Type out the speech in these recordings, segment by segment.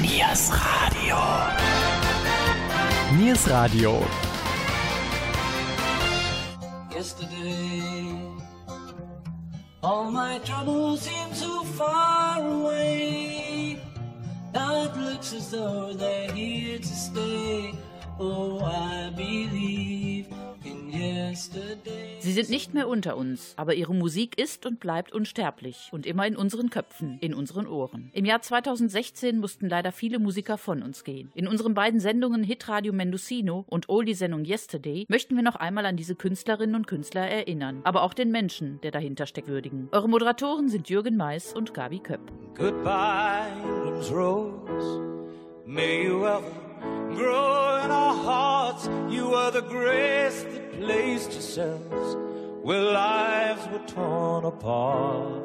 Niers Radio. Niers Radio. Yesterday, all my troubles seem so far away. Now it looks as though they're here to stay. Oh, I believe in yesterday. Sie sind nicht mehr unter uns, aber ihre Musik ist und bleibt unsterblich und immer in unseren Köpfen, in unseren Ohren. Im Jahr 2016 mussten leider viele Musiker von uns gehen. In unseren beiden Sendungen Hitradio Mendocino und Oldie-Sendung Yesterday möchten wir noch einmal an diese Künstlerinnen und Künstler erinnern, aber auch den Menschen, der dahinter steckt, würdigen. Eure Moderatoren sind Jürgen Mais und Gabi Köpp. Goodbye, England's rose. May you ever grow in our hearts. You are the grace that placed yourselves where lives were torn apart.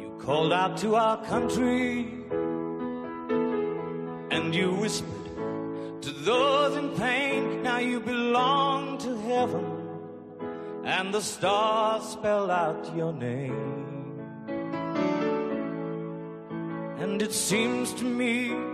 You called out to our country and you whispered to those in pain. Now you belong to heaven and the stars spell out your name. And it seems to me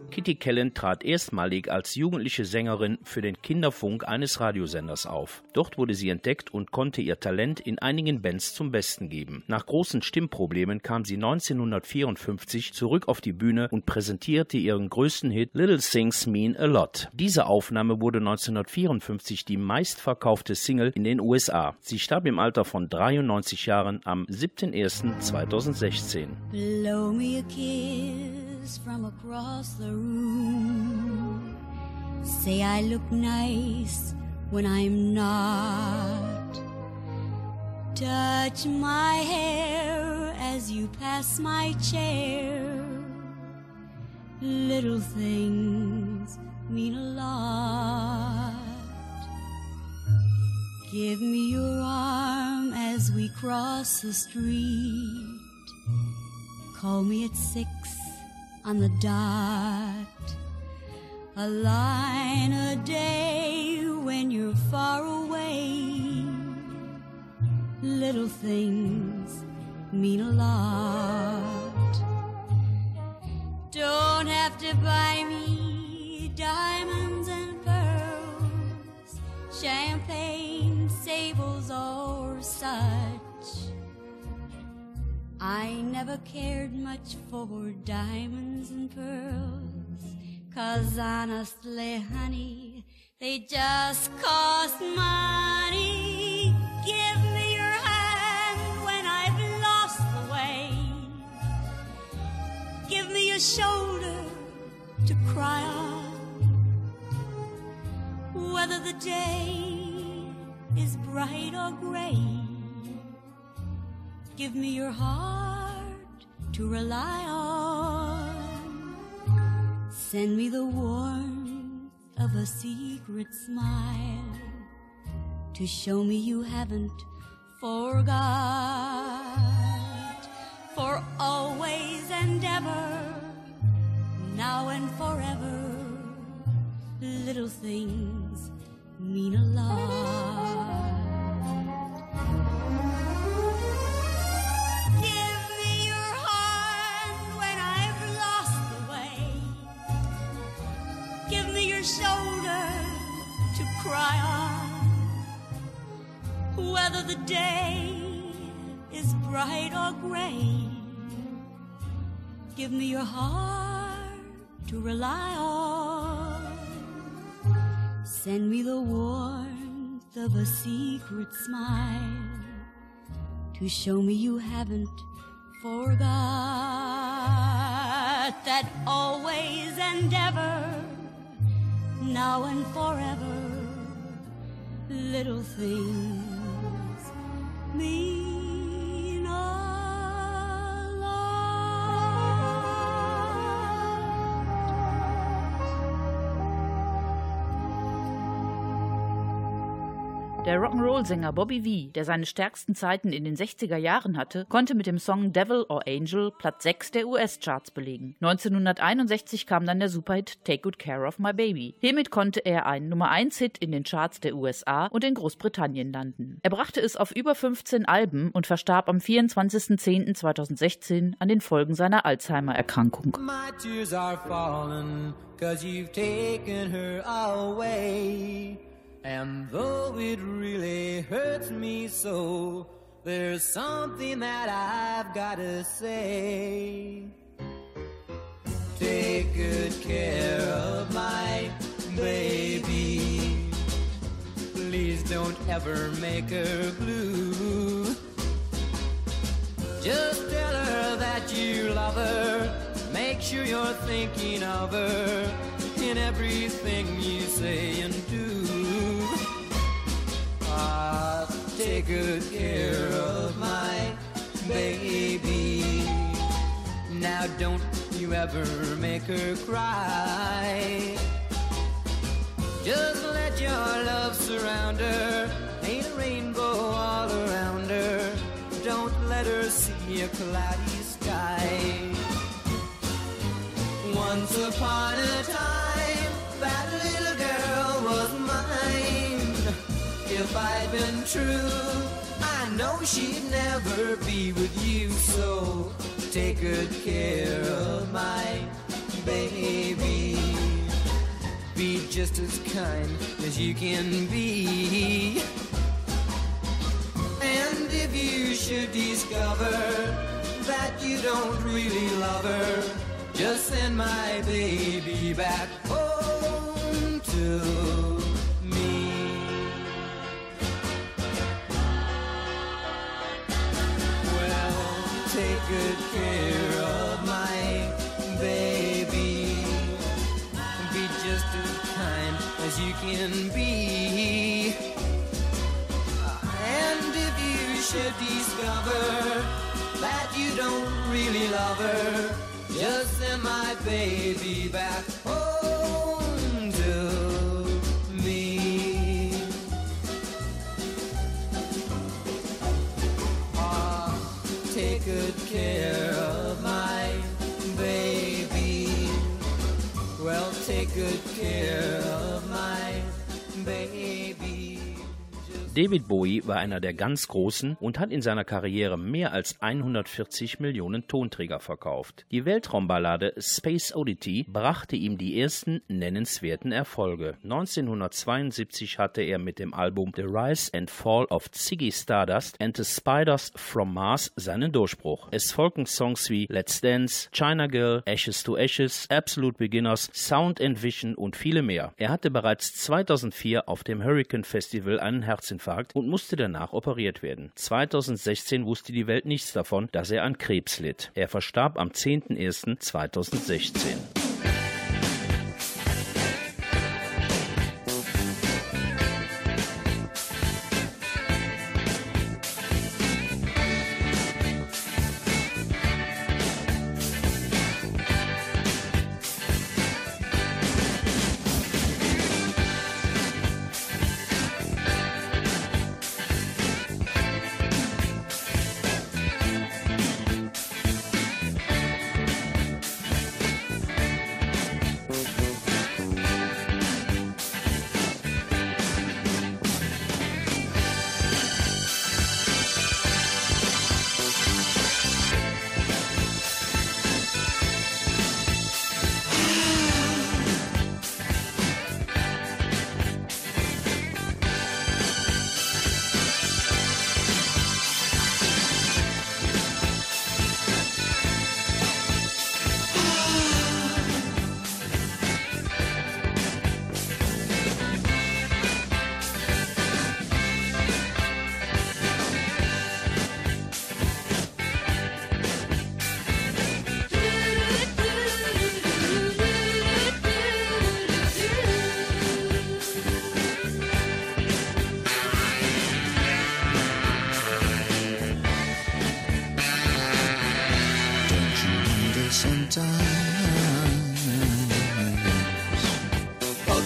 Kitty Kellen trat erstmalig als jugendliche Sängerin für den Kinderfunk eines Radiosenders auf. Dort wurde sie entdeckt und konnte ihr Talent in einigen Bands zum Besten geben. Nach großen Stimmproblemen kam sie 1954 zurück auf die Bühne und präsentierte ihren größten Hit Little Things Mean a Lot. Diese Aufnahme wurde 1954 die meistverkaufte Single in den USA. Sie starb im Alter von 93 Jahren am 7.01.2016. Blow me a kiss from across the room. Say I look nice when I'm not. Touch my hair as you pass my chair. Little things mean a lot. Give me your arm as we cross the street. Call me at six on the dot. A line a day when you're far away. Little things mean a lot. Don't have to buy me diamonds and pearls, champagne, sables, or such. I never cared much for diamonds and pearls, cause honestly, honey, they just cost money. Give me your hand when I've lost the way. Give me a shoulder to cry on. Whether the day is bright or gray. Give me your heart to rely on. Send me the warmth of a secret smile to show me you haven't forgot. For always and ever, now and forever, little things mean a lot. Shoulder to cry on. Whether the day is bright or gray. Give me your heart to rely on. Send me the warmth of a secret smile to show me you haven't forgot that always and ever, now and forever, little things mean a Der Rock'n'Roll-Sänger Bobby V, der seine stärksten Zeiten in den 60er Jahren hatte, konnte mit dem Song Devil or Angel Platz 6 der US-Charts belegen. 1961 kam dann der Superhit Take Good Care of My Baby. Hiermit konnte er einen Nummer 1-Hit in den Charts der USA und in Großbritannien landen. Er brachte es auf über 15 Alben und verstarb am 24.10.2016 an den Folgen seiner Alzheimer-Erkrankung. Cause you've taken her away. And though it really hurts me so, there's something that I've gotta say. Take good care of my baby. Please don't ever make her blue. Just tell her that you love her. Make sure you're thinking of her in everything you say and do. Ah, take good care of my baby. Now don't you ever make her cry. Just let your love surround her. Ain't a rainbow all around her. Don't let her see a cloudy sky. Once upon a time, that If I'd been true, I know she'd never be with you. So take good care of my baby. Be just as kind as you can be. And if you should discover that you don't really love her, just send my baby back home to can be. And if you should discover that you don't really love her, just send my baby back home to me. Ah, take good care of my baby. Well, take good care David Bowie war einer der ganz Großen und hat in seiner Karriere mehr als 140 Millionen Tonträger verkauft. Die Weltraumballade Space Oddity brachte ihm die ersten nennenswerten Erfolge. 1972 hatte er mit dem Album The Rise and Fall of Ziggy Stardust and the Spiders from Mars seinen Durchbruch. Es folgten Songs wie Let's Dance, China Girl, Ashes to Ashes, Absolute Beginners, Sound and Vision und viele mehr. Er hatte bereits 2004 auf dem Hurricane Festival einen Herzinfarkt und musste danach operiert werden. 2016 wusste die Welt nichts davon, dass er an Krebs litt. Er verstarb am 10.01.2016.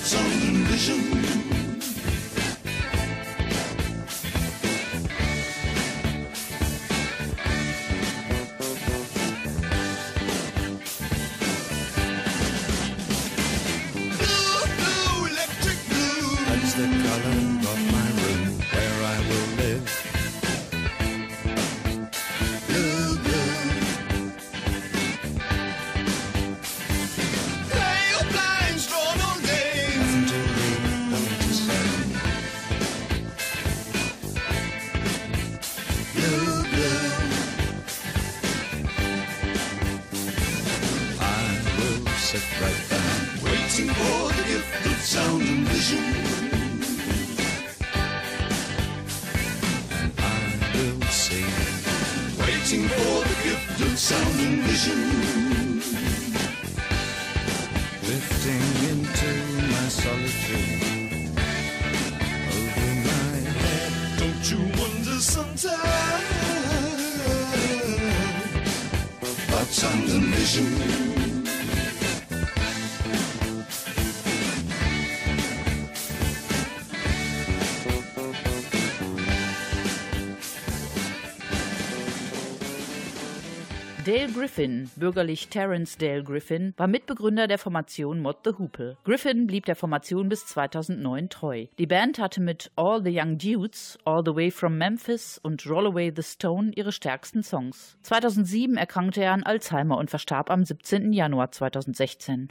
some vision Griffin, bürgerlich Terence Dale Griffin, war Mitbegründer der Formation Mod the Hoople. Griffin blieb der Formation bis 2009 treu. Die Band hatte mit All the Young Dudes, All the Way from Memphis und Roll Away the Stone ihre stärksten Songs. 2007 erkrankte er an Alzheimer und verstarb am 17. Januar 2016.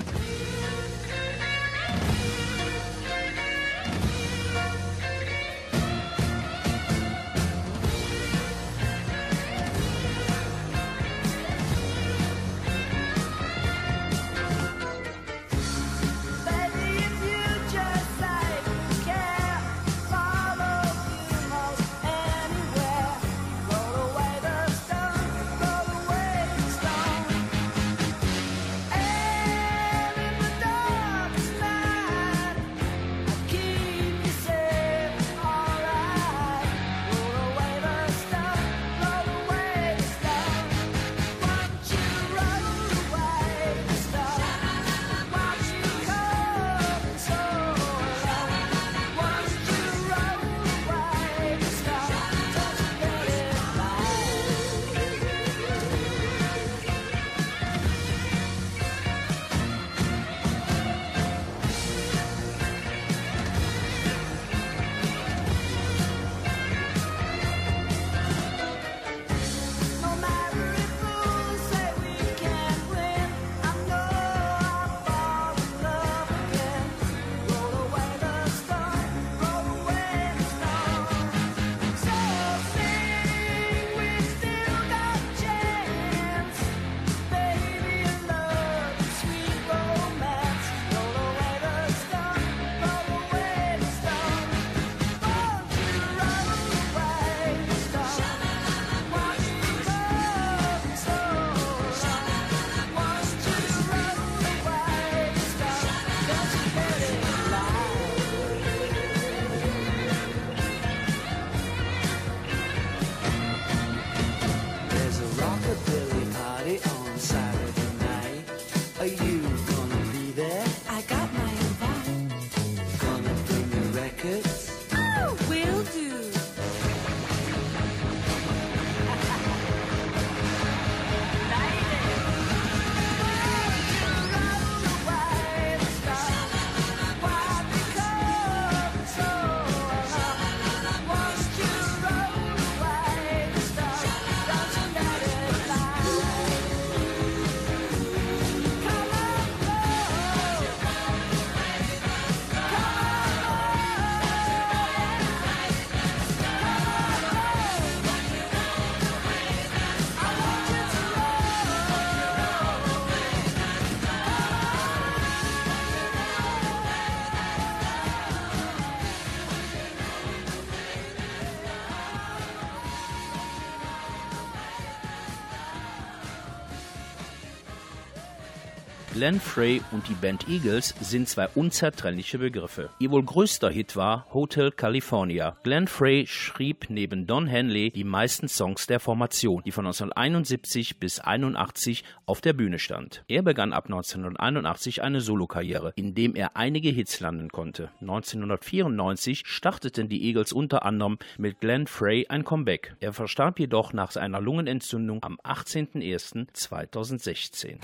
Glenn Frey und die Band Eagles sind zwei unzertrennliche Begriffe. Ihr wohl größter Hit war Hotel California. Glenn Frey schrieb neben Don Henley die meisten Songs der Formation, die von 1971 bis 81 auf der Bühne stand. Er begann ab 1981 eine Solokarriere, in dem er einige Hits landen konnte. 1994 starteten die Eagles unter anderem mit Glenn Frey ein Comeback. Er verstarb jedoch nach einer Lungenentzündung am 18.01.2016.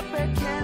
up a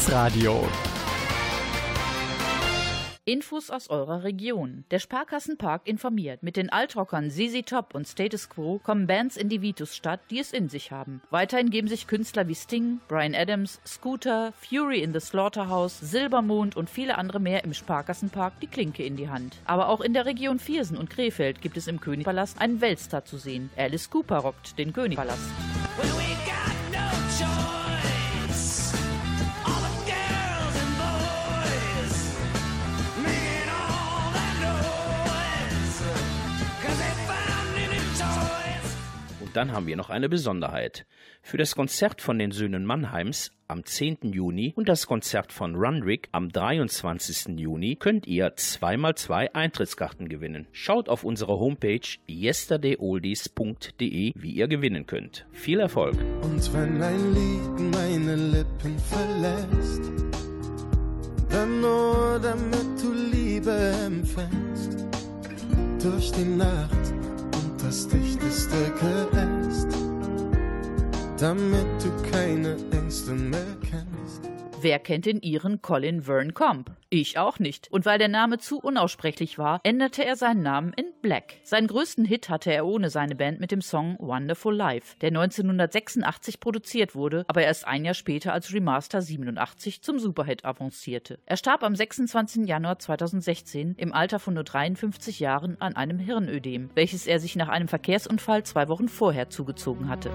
Niers Radio. Infos aus eurer Region. Der Sparkassenpark informiert. Mit den Altrockern ZZ Top und Status Quo kommen Bands in die Vitusstadt, die es in sich haben. Weiterhin geben sich Künstler wie Sting, Brian Adams, Scooter, Fury in the Slaughterhouse, Silbermond und viele andere mehr im Sparkassenpark die Klinke in die Hand. Aber auch in der Region Viersen und Krefeld gibt es im Königpalast einen Weltstar zu sehen. Alice Cooper rockt den Königpalast. Dann haben wir noch eine Besonderheit. Für das Konzert von den Söhnen Mannheims am 10. Juni und das Konzert von Rundrick am 23. Juni könnt ihr 2x2 Eintrittskarten gewinnen. Schaut auf unserer Homepage yesterdayoldies.de, wie ihr gewinnen könnt. Viel Erfolg! Und wenn ein Lied meine Lippen verlässt, dann nur damit du Liebe empfängst. Durch die Nacht das dichteste Geäst, damit du keine Ängste mehr kennst. Wer kennt den ihren Colin Verne Comp? Ich auch nicht. Und weil der Name zu unaussprechlich war, änderte er seinen Namen in Black. Seinen größten Hit hatte er ohne seine Band mit dem Song Wonderful Life, der 1986 produziert wurde, aber erst ein Jahr später als Remaster 87 zum Superhit avancierte. Er starb am 26. Januar 2016 im Alter von nur 53 Jahren an einem Hirnödem, welches er sich nach einem Verkehrsunfall zwei Wochen vorher zugezogen hatte.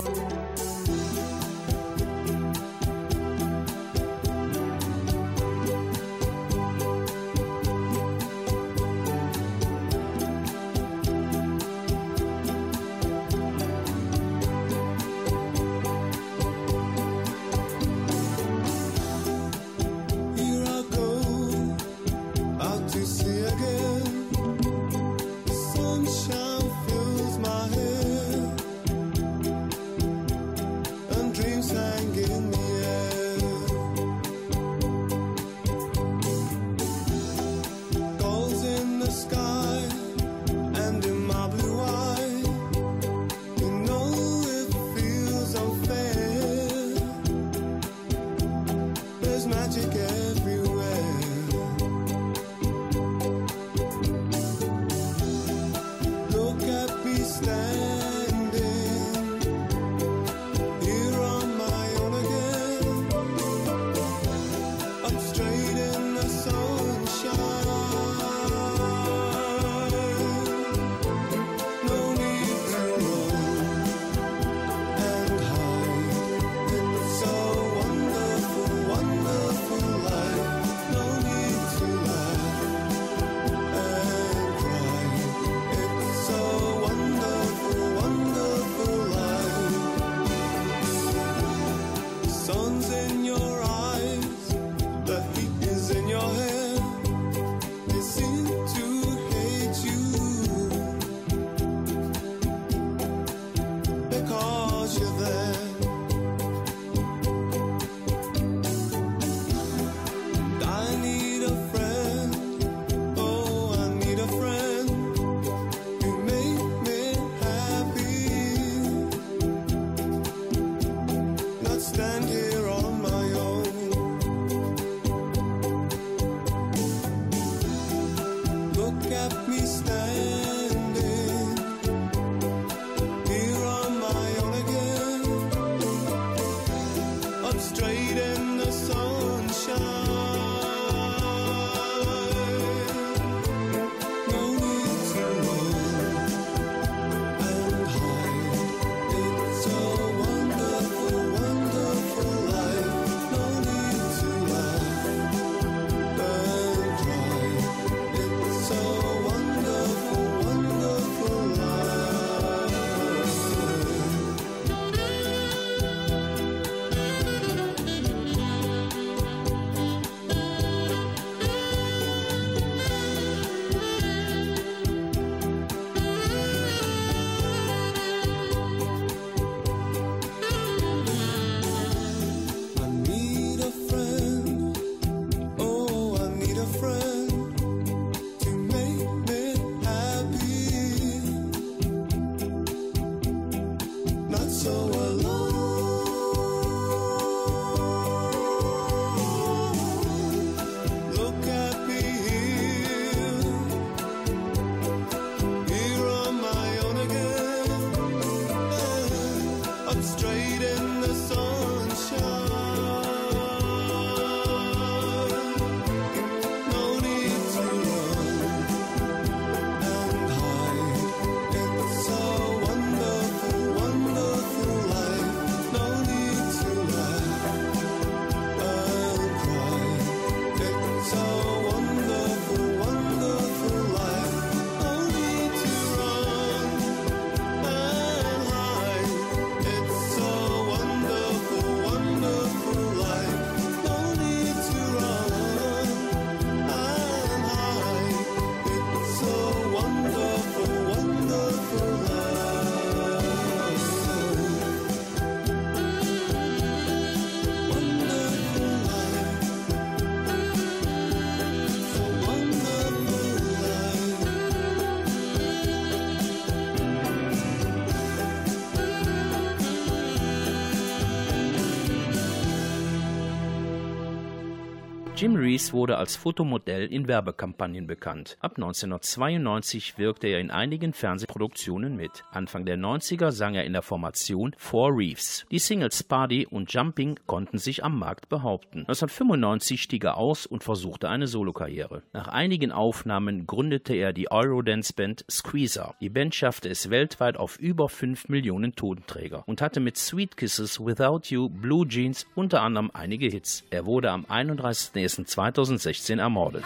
Jim Reese wurde als Fotomodell in Werbekampagnen bekannt. Ab 1992 wirkte er in einigen Fernsehproduktionen mit. Anfang der 90er sang er in der Formation Four Reefs. Die Singles Party und Jumping konnten sich am Markt behaupten. 1995 stieg er aus und versuchte eine Solokarriere. Nach einigen Aufnahmen gründete er die Eurodance-Band Squeezer. Die Band schaffte es weltweit auf über 5 Millionen Tonträger und hatte mit Sweet Kisses, Without You, Blue Jeans unter anderem einige Hits. Er wurde am 31. Gefängnissen 2016 ermordet.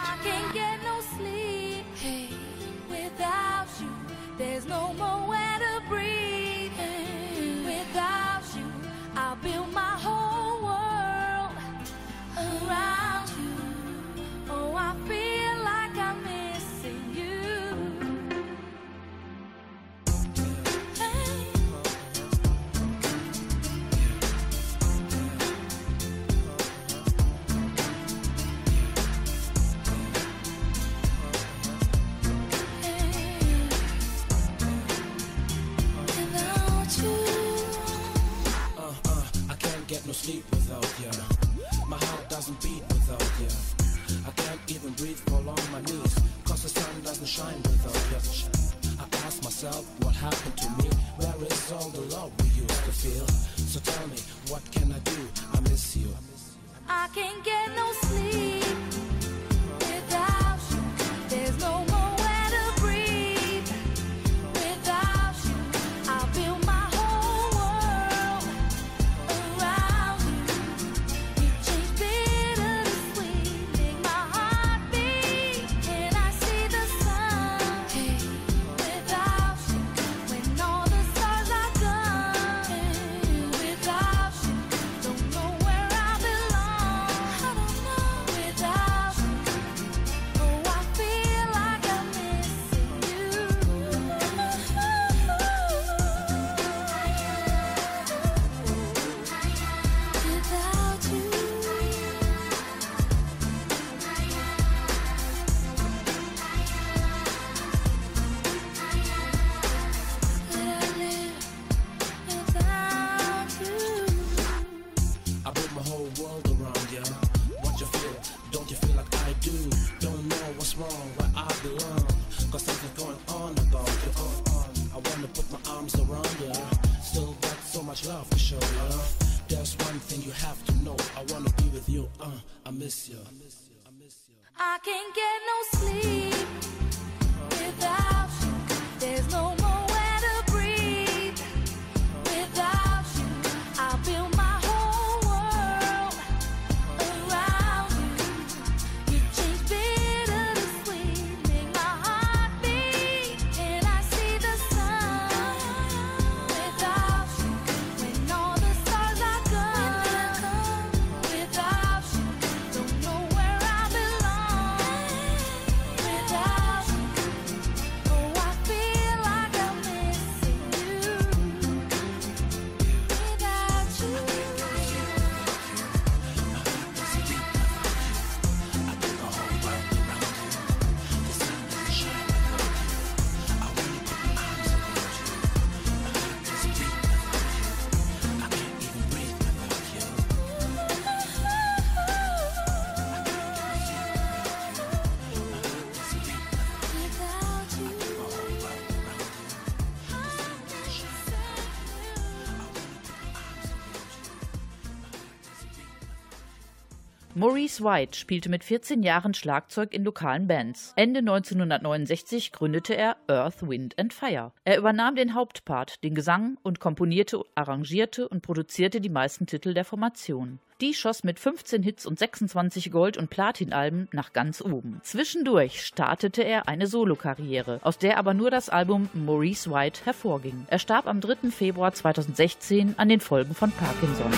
Maurice White spielte mit 14 Jahren Schlagzeug in lokalen Bands. Ende 1969 gründete er Earth, Wind and Fire. Er übernahm den Hauptpart, den Gesang und komponierte, arrangierte und produzierte die meisten Titel der Formation. Die schoss mit 15 Hits und 26 Gold- und Platinalben nach ganz oben. Zwischendurch startete er eine Solokarriere, aus der aber nur das Album Maurice White hervorging. Er starb am 3. Februar 2016 an den Folgen von Parkinson.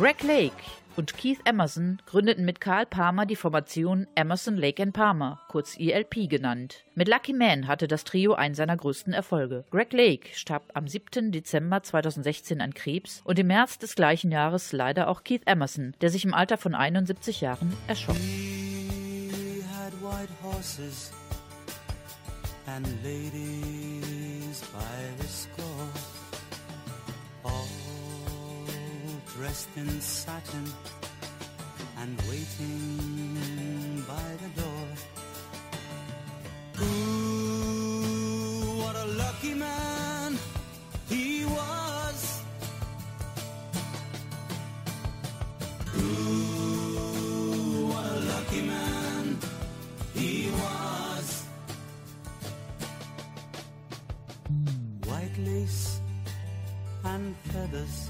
Greg Lake und Keith Emerson gründeten mit Carl Palmer die Formation Emerson, Lake Palmer, kurz ELP genannt. Mit Lucky Man hatte das Trio einen seiner größten Erfolge. Greg Lake starb am 7. Dezember 2016 an Krebs und im März des gleichen Jahres leider auch Keith Emerson, der sich im Alter von 71 Jahren erschoss. And ladies by the score, all dressed in satin and waiting by the door. Ooh, what a lucky man he was. Ooh, what a lucky man he was. White lace and feathers,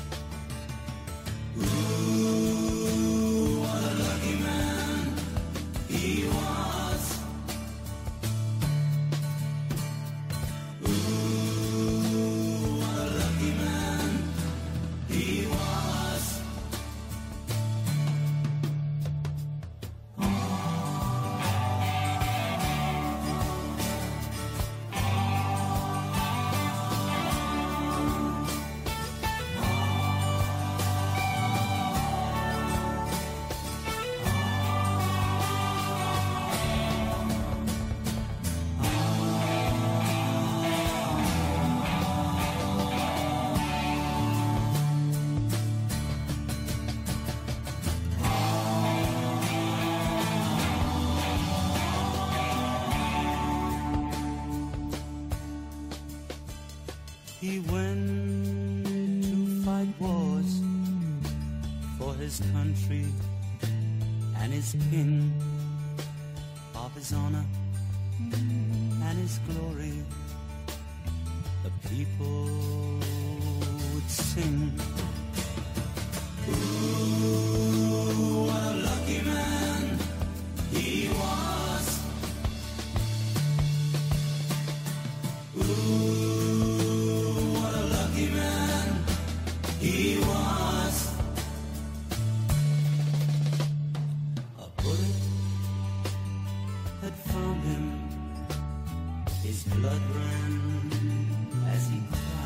He went to fight wars for his country and his king, of his honor and his glory. The people would sing. As he cried.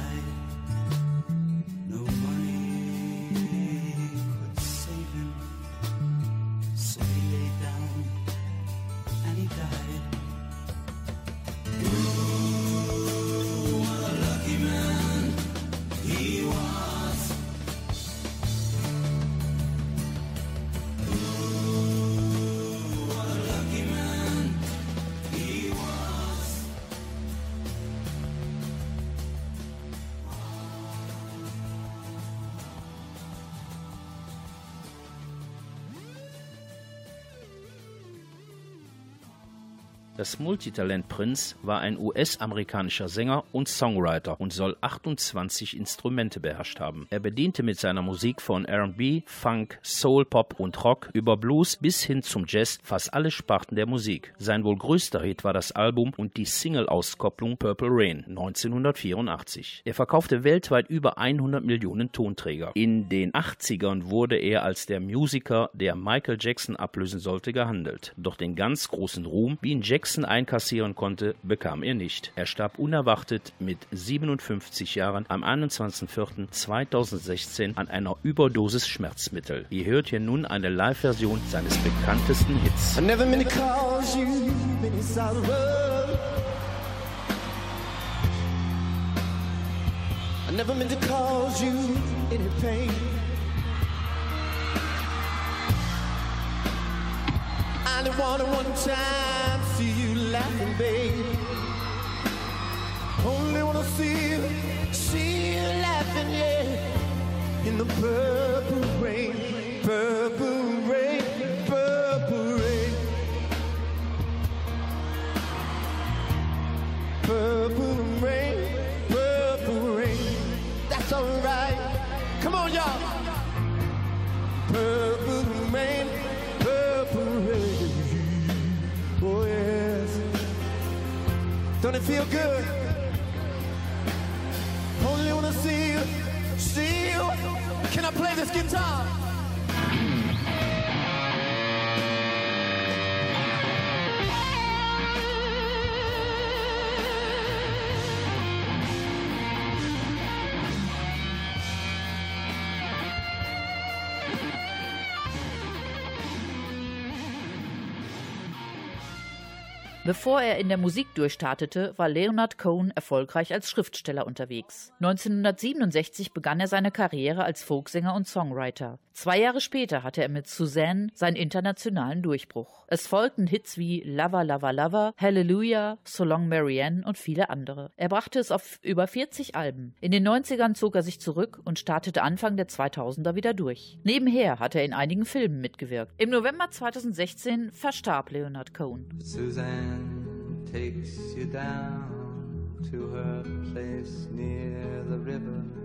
Das Multitalent Prince war ein US-amerikanischer Sänger und Songwriter und soll 28 Instrumente beherrscht haben. Er bediente mit seiner Musik von R&B, Funk, Soul, Pop und Rock über Blues bis hin zum Jazz fast alle Sparten der Musik. Sein wohl größter Hit war das Album und die Single-Auskopplung Purple Rain 1984. Er verkaufte weltweit über 100 Millionen Tonträger. In den 80ern wurde er als der Musiker, der Michael Jackson ablösen sollte, gehandelt. Doch den ganz großen Ruhm, wie ihn Jackson einkassieren konnte, bekam er nicht. Er starb unerwartet mit 57 Jahren am 21.04.2016 an einer Überdosis Schmerzmittel. Ihr hört hier nun eine Live-Version seines bekanntesten Hits. Never meant to cause you any pain. I only wanted one time laughing, babe. Only wanna see you, see you laughing, yeah. In the purple rain, purple feel good? Only wanna see you, see you. Can I play this guitar? Bevor er in der Musik durchstartete, war Leonard Cohen erfolgreich als Schriftsteller unterwegs. 1967 begann er seine Karriere als Folksänger und Songwriter. Zwei Jahre später hatte er mit Suzanne seinen internationalen Durchbruch. Es folgten Hits wie Lover, Lover, Lover, Hallelujah, So Long Marianne und viele andere. Er brachte es auf über 40 Alben. In den 90ern zog er sich zurück und startete Anfang der 2000er wieder durch. Nebenher hat er in einigen Filmen mitgewirkt. Im November 2016 verstarb Leonard Cohen. Suzanne takes you down to her place near the river.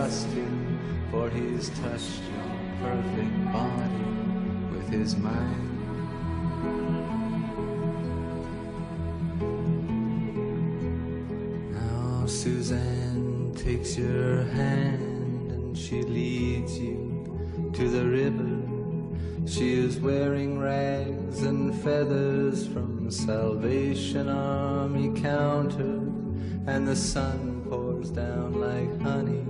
trust him, for he's touched your perfect body with his mind. Now Suzanne takes your hand and she leads you to the river. She is wearing rags and feathers from Salvation Army counter, and the sun pours down like honey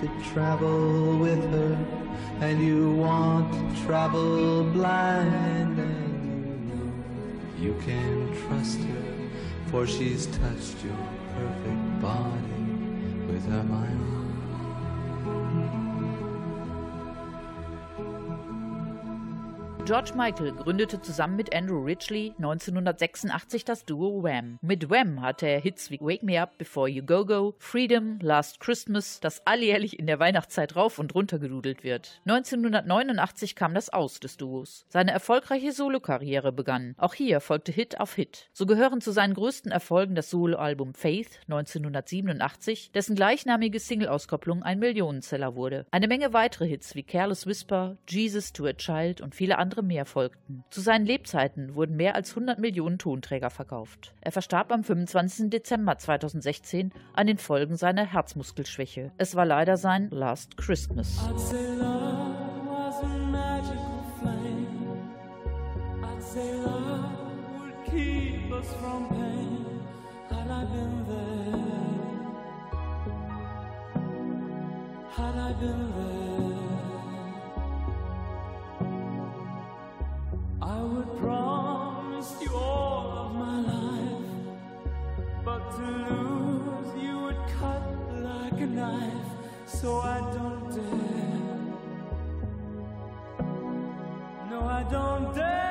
To travel with her, and you want to travel blind, and you know you can trust her, for she's touched your perfect body with her mind. George Michael gründete zusammen mit Andrew Ridgely 1986 das Duo Wham. Mit Wham hatte er Hits wie Wake Me Up Before You Go Go, Freedom, Last Christmas, das alljährlich in der Weihnachtszeit rauf und runter gedudelt wird. 1989 kam das Aus des Duos. Seine erfolgreiche Solokarriere begann. Auch hier folgte Hit auf Hit. So gehören zu seinen größten Erfolgen das Soloalbum Faith 1987, dessen gleichnamige Singleauskopplung ein Millionenseller wurde. Eine Menge weitere Hits wie Careless Whisper, Jesus to a Child und viele andere mehr folgten. Zu seinen Lebzeiten wurden mehr als 100 Millionen Tonträger verkauft. Er verstarb am 25. Dezember 2016 an den Folgen seiner Herzmuskelschwäche. Es war leider sein Last Christmas. I'd say love was I would promise you all of my life. But to lose you would cut like a knife, so I don't dare. No, I don't dare.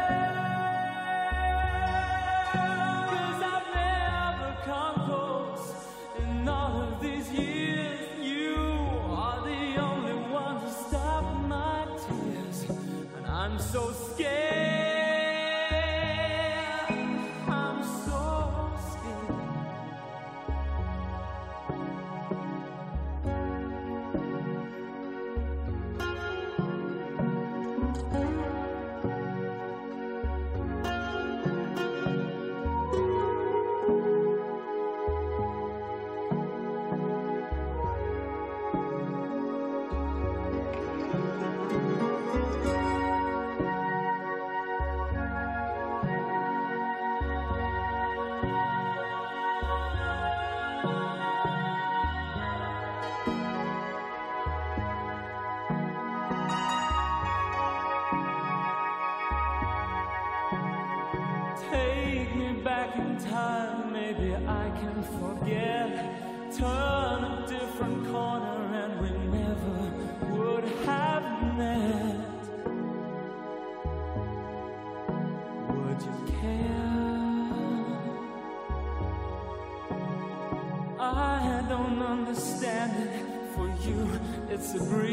It's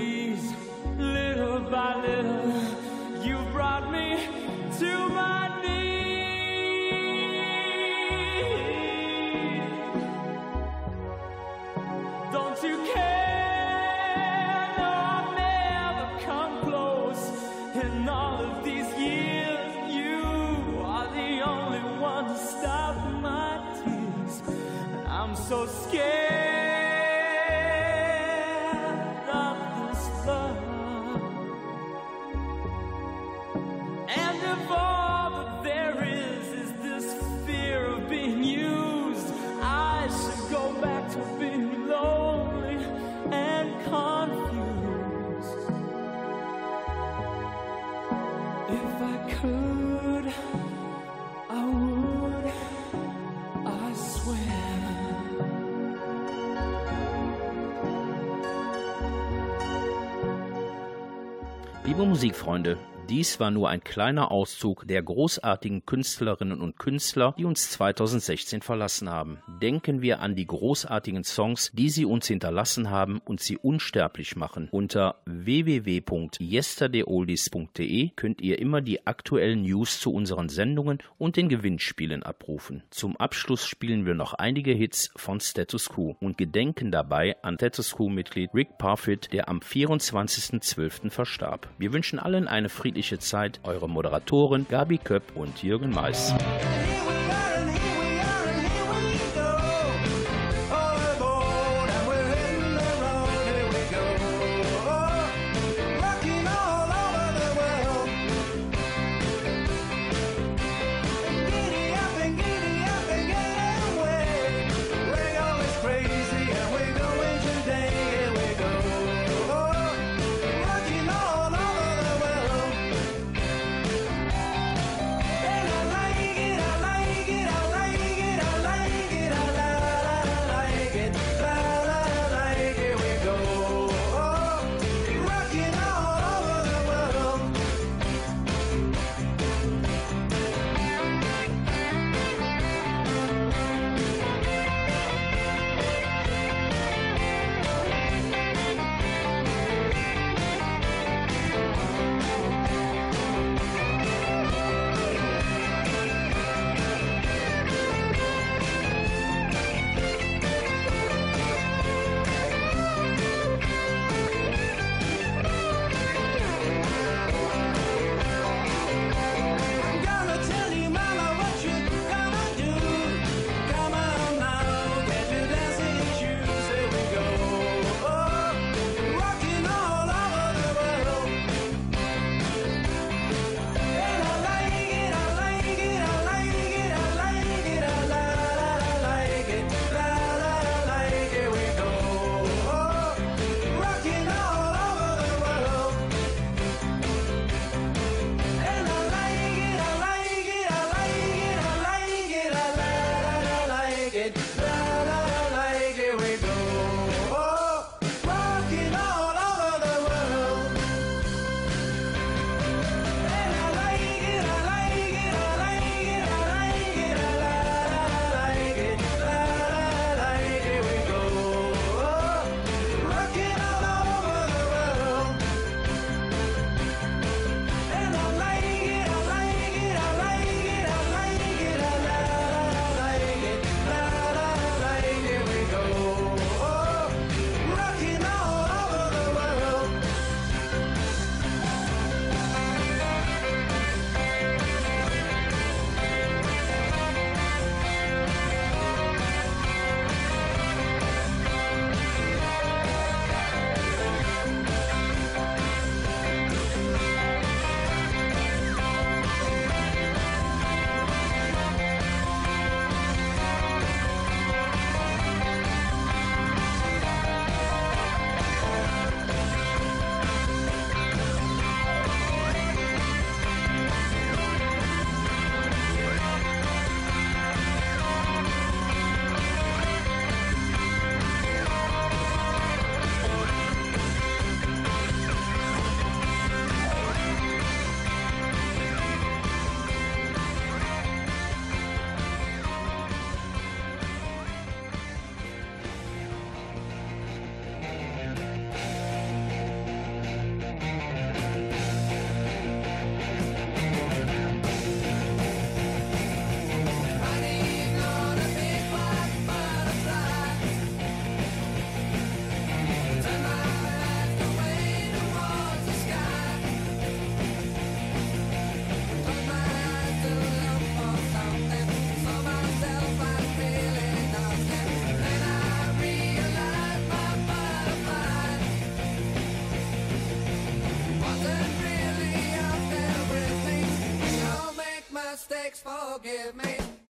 Liebe Musikfreunde, dies war nur ein kleiner Auszug der großartigen Künstlerinnen und Künstler, die uns 2016 verlassen haben. Denken wir an die großartigen Songs, die sie uns hinterlassen haben und sie unsterblich machen. Unter www.yesterdayoldies.de könnt ihr immer die aktuellen News zu unseren Sendungen und den Gewinnspielen abrufen. Zum Abschluss spielen wir noch einige Hits von Status Quo und gedenken dabei an Status Quo-Mitglied Rick Parfit, der am 24.12. verstarb. Wir wünschen allen eine friedliche Zeit. Eure Moderatoren Gabi Köpp und Jürgen Mais.